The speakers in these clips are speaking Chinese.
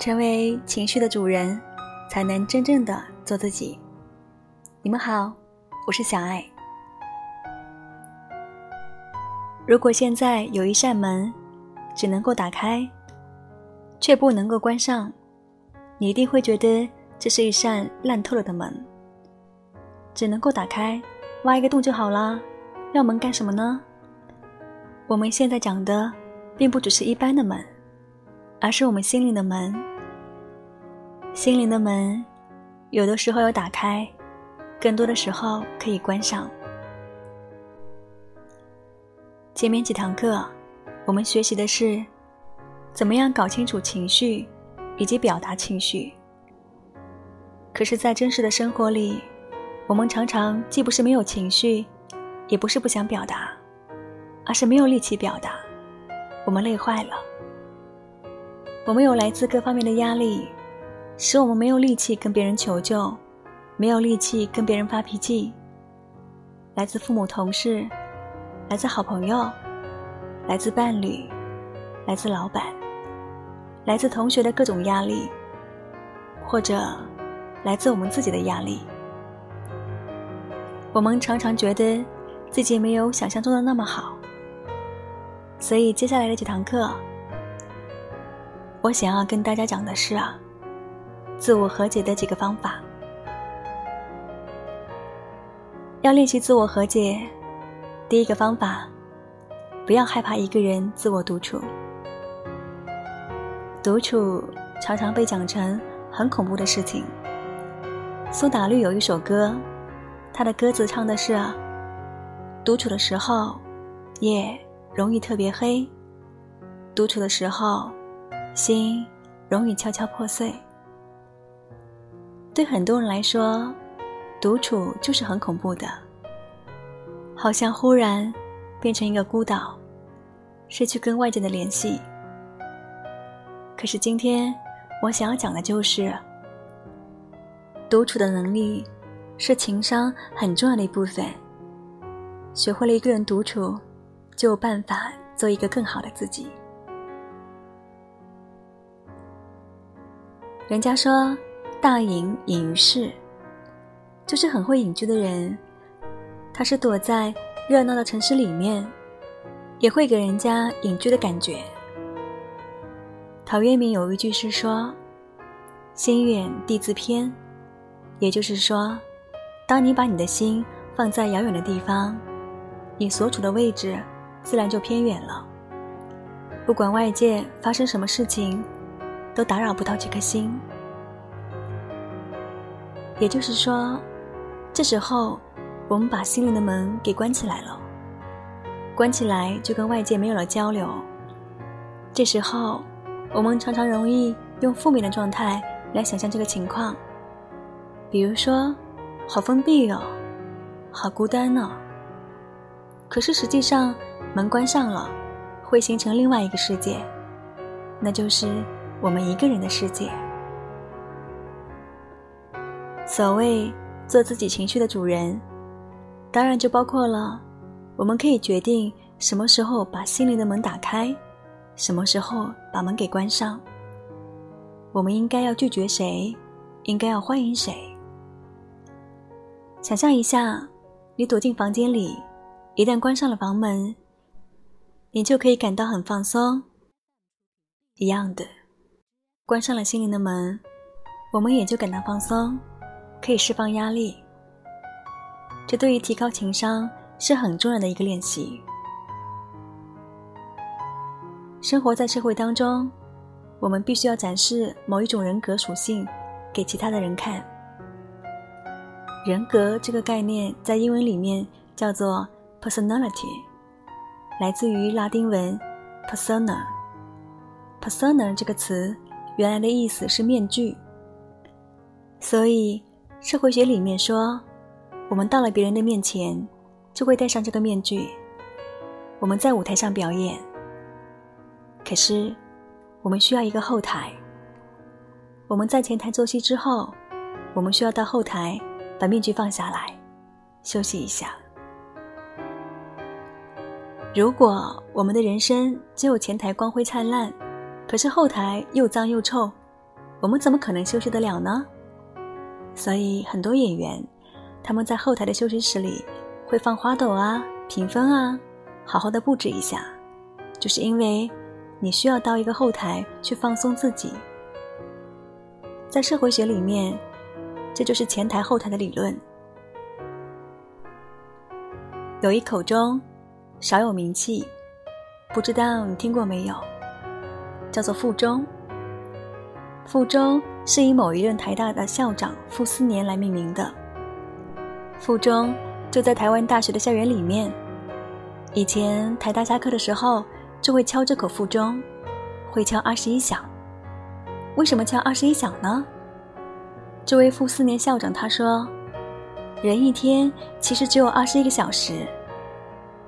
成为情绪的主人，才能真正的做自己。你们好，我是小爱。如果现在有一扇门，只能够打开，却不能够关上，你一定会觉得这是一扇烂透了的门。只能够打开，挖一个洞就好啦，要门干什么呢？我们现在讲的，并不只是一般的门，而是我们心灵的门。心灵的门，有的时候要打开，更多的时候可以关上。前面几堂课，我们学习的是怎么样搞清楚情绪，以及表达情绪。可是，在真实的生活里，我们常常既不是没有情绪，也不是不想表达，而是没有力气表达。我们累坏了，我们有来自各方面的压力。使我们没有力气跟别人求救，没有力气跟别人发脾气。来自父母、同事，来自好朋友，来自伴侣，来自老板，来自同学的各种压力，或者来自我们自己的压力。我们常常觉得自己没有想象中的那么好，所以接下来的几堂课，我想要跟大家讲的是啊。自我和解的几个方法，要练习自我和解。第一个方法，不要害怕一个人自我独处。独处常常被讲成很恐怖的事情。苏打绿有一首歌，他的歌词唱的是：独处的时候，夜容易特别黑；独处的时候，心容易悄悄破碎。对很多人来说，独处就是很恐怖的，好像忽然变成一个孤岛，失去跟外界的联系。可是今天我想要讲的就是，独处的能力是情商很重要的一部分。学会了一个人独处，就有办法做一个更好的自己。人家说。大隐隐于市，就是很会隐居的人。他是躲在热闹的城市里面，也会给人家隐居的感觉。陶渊明有一句诗说：“心远地自偏”，也就是说，当你把你的心放在遥远的地方，你所处的位置自然就偏远了。不管外界发生什么事情，都打扰不到这颗心。也就是说，这时候我们把心灵的门给关起来了，关起来就跟外界没有了交流。这时候，我们常常容易用负面的状态来想象这个情况，比如说，好封闭哦，好孤单呢。可是实际上，门关上了，会形成另外一个世界，那就是我们一个人的世界。所谓做自己情绪的主人，当然就包括了，我们可以决定什么时候把心灵的门打开，什么时候把门给关上。我们应该要拒绝谁，应该要欢迎谁。想象一下，你躲进房间里，一旦关上了房门，你就可以感到很放松。一样的，关上了心灵的门，我们也就感到放松。可以释放压力，这对于提高情商是很重要的一个练习。生活在社会当中，我们必须要展示某一种人格属性给其他的人看。人格这个概念在英文里面叫做 personality，来自于拉丁文 persona。persona 这个词原来的意思是面具，所以。社会学里面说，我们到了别人的面前，就会戴上这个面具。我们在舞台上表演，可是我们需要一个后台。我们在前台做戏之后，我们需要到后台把面具放下来，休息一下。如果我们的人生只有前台光辉灿烂，可是后台又脏又臭，我们怎么可能休息得了呢？所以很多演员，他们在后台的休息室里会放花朵啊、屏风啊，好好的布置一下，就是因为你需要到一个后台去放松自己。在社会学里面，这就是前台后台的理论。有一口钟，少有名气，不知道你听过没有？叫做腹中。腹中是以某一任台大的校长傅斯年来命名的。附中就在台湾大学的校园里面。以前台大下课的时候就会敲这口附钟，会敲二十一响。为什么敲二十一响呢？这位傅斯年校长他说：“人一天其实只有二十一个小时，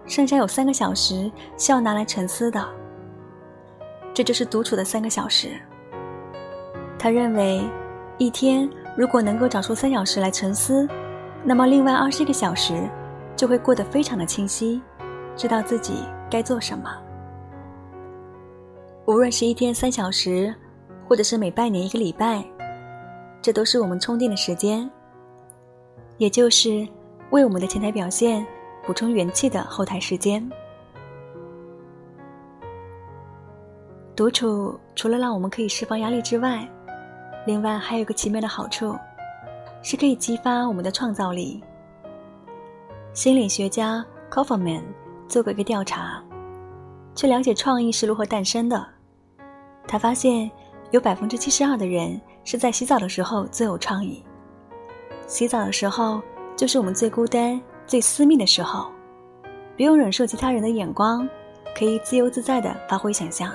剩下有三个小时是要拿来沉思的。这就是独处的三个小时。”他认为，一天如果能够找出三小时来沉思，那么另外二十个小时就会过得非常的清晰，知道自己该做什么。无论是一天三小时，或者是每半年一个礼拜，这都是我们充电的时间，也就是为我们的前台表现补充元气的后台时间。独处除了让我们可以释放压力之外，另外还有一个奇妙的好处，是可以激发我们的创造力。心理学家 Kaufman 做过一个调查，去了解创意是如何诞生的。他发现有百分之七十二的人是在洗澡的时候最有创意。洗澡的时候就是我们最孤单、最私密的时候，不用忍受其他人的眼光，可以自由自在的发挥想象。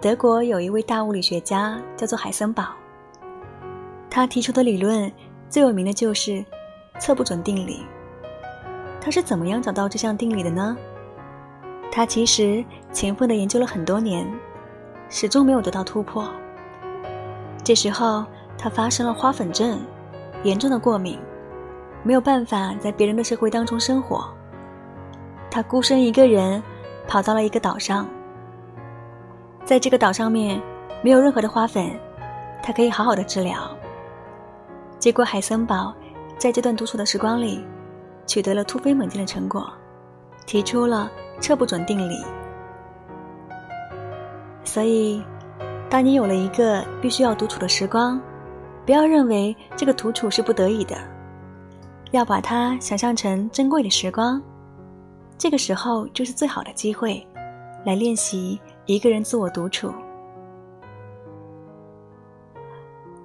德国有一位大物理学家叫做海森堡，他提出的理论最有名的就是测不准定理。他是怎么样找到这项定理的呢？他其实勤奋的研究了很多年，始终没有得到突破。这时候他发生了花粉症，严重的过敏，没有办法在别人的社会当中生活。他孤身一个人跑到了一个岛上。在这个岛上面，没有任何的花粉，他可以好好的治疗。结果海森堡在这段独处的时光里，取得了突飞猛进的成果，提出了测不准定理。所以，当你有了一个必须要独处的时光，不要认为这个独处是不得已的，要把它想象成珍贵的时光。这个时候就是最好的机会，来练习。一个人自我独处。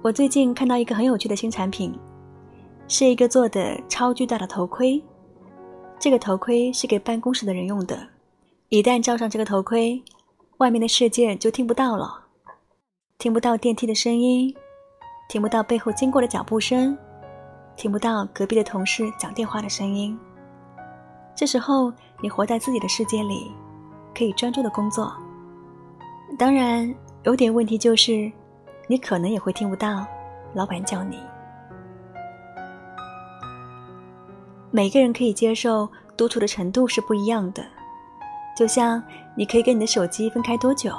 我最近看到一个很有趣的新产品，是一个做的超巨大的头盔。这个头盔是给办公室的人用的，一旦罩上这个头盔，外面的世界就听不到了，听不到电梯的声音，听不到背后经过的脚步声，听不到隔壁的同事讲电话的声音。这时候，你活在自己的世界里，可以专注的工作。当然，有点问题就是，你可能也会听不到老板叫你。每个人可以接受独处的程度是不一样的，就像你可以跟你的手机分开多久，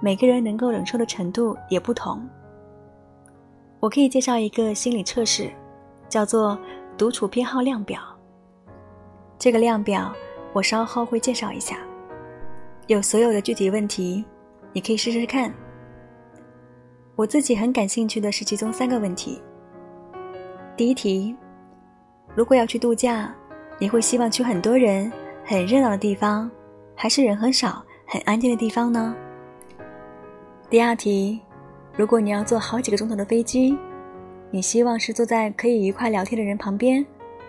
每个人能够忍受的程度也不同。我可以介绍一个心理测试，叫做独处偏好量表。这个量表我稍后会介绍一下。有所有的具体问题，你可以试试看。我自己很感兴趣的是其中三个问题。第一题：如果要去度假，你会希望去很多人、很热闹的地方，还是人很少、很安静的地方呢？第二题：如果你要坐好几个钟头的飞机，你希望是坐在可以愉快聊天的人旁边，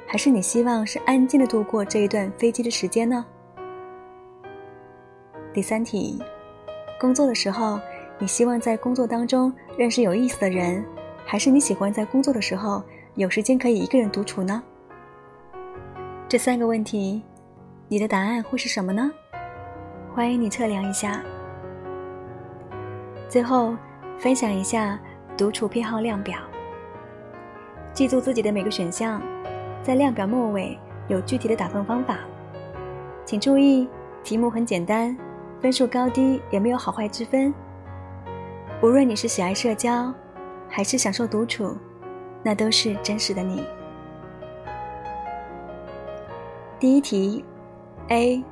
还是你希望是安静的度过这一段飞机的时间呢？第三题，工作的时候，你希望在工作当中认识有意思的人，还是你喜欢在工作的时候有时间可以一个人独处呢？这三个问题，你的答案会是什么呢？欢迎你测量一下。最后，分享一下独处偏好量表。记住自己的每个选项，在量表末尾有具体的打分方法。请注意，题目很简单。分数高低也没有好坏之分。无论你是喜爱社交，还是享受独处，那都是真实的你。第一题，A，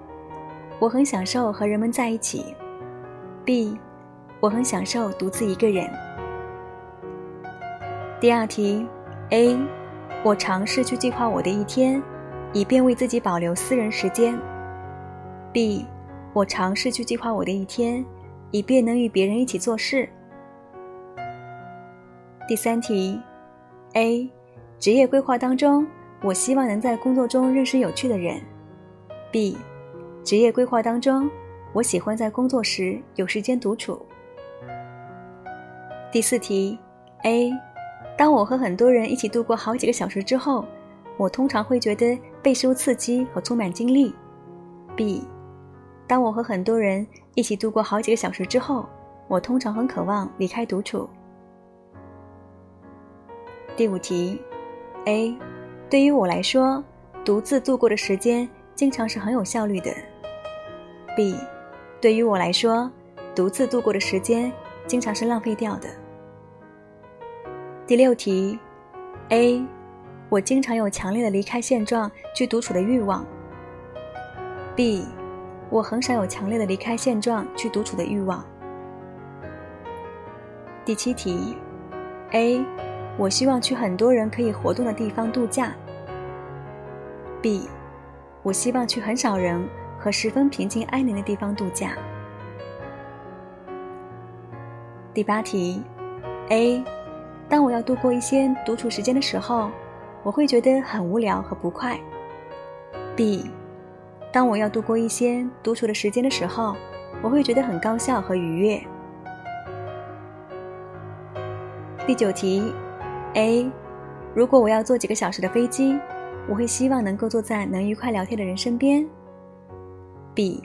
我很享受和人们在一起；B，我很享受独自一个人。第二题，A，我尝试去计划我的一天，以便为自己保留私人时间；B，我尝试去计划我的一天，以便能与别人一起做事。第三题，A，职业规划当中。我希望能在工作中认识有趣的人。B，职业规划当中，我喜欢在工作时有时间独处。第四题，A，当我和很多人一起度过好几个小时之后，我通常会觉得备受刺激和充满精力。B，当我和很多人一起度过好几个小时之后，我通常很渴望离开独处。第五题，A。对于我来说，独自度过的时间经常是很有效率的。B，对于我来说，独自度过的时间经常是浪费掉的。第六题，A，我经常有强烈的离开现状去独处的欲望。B，我很少有强烈的离开现状去独处的欲望。第七题，A。我希望去很多人可以活动的地方度假。B，我希望去很少人和十分平静安宁的地方度假。第八题，A，当我要度过一些独处时间的时候，我会觉得很无聊和不快。B，当我要度过一些独处的时间的时候，我会觉得很高效和愉悦。第九题。A，如果我要坐几个小时的飞机，我会希望能够坐在能愉快聊天的人身边。B，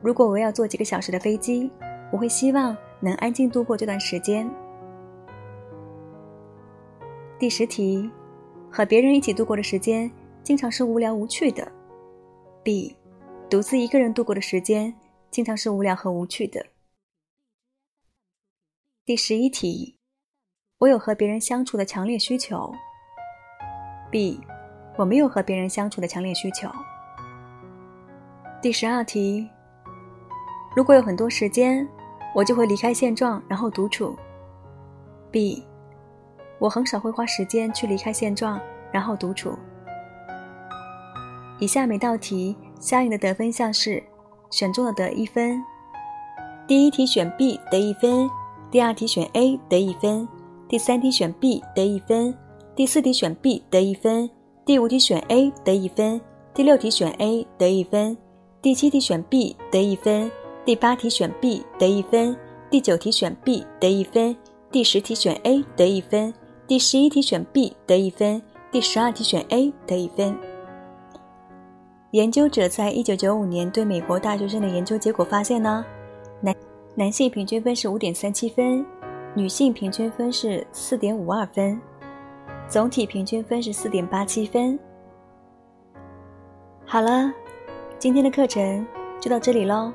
如果我要坐几个小时的飞机，我会希望能安静度过这段时间。第十题，和别人一起度过的时间经常是无聊无趣的。B，独自一个人度过的时间经常是无聊和无趣的。第十一题。我有和别人相处的强烈需求。B，我没有和别人相处的强烈需求。第十二题，如果有很多时间，我就会离开现状，然后独处。B，我很少会花时间去离开现状，然后独处。以下每道题相应的得分项是：选中的得一分，第一题选 B 得一分，第二题选 A 得一分。第三题选 B 得一分，第四题选 B 得一分，第五题选 A 得一分，第六题选 A 得一分，第七题选 B 得一分，第八题选 B 得一分，第九题选 B 得一分，第十题选 A 得一分，第十一题选 B 得一分，第十二题选 A 得一分。研究者在一九九五年对美国大学生的研究结果发现呢，男男性平均分是五点三七分。女性平均分是四点五二分，总体平均分是四点八七分。好了，今天的课程就到这里喽。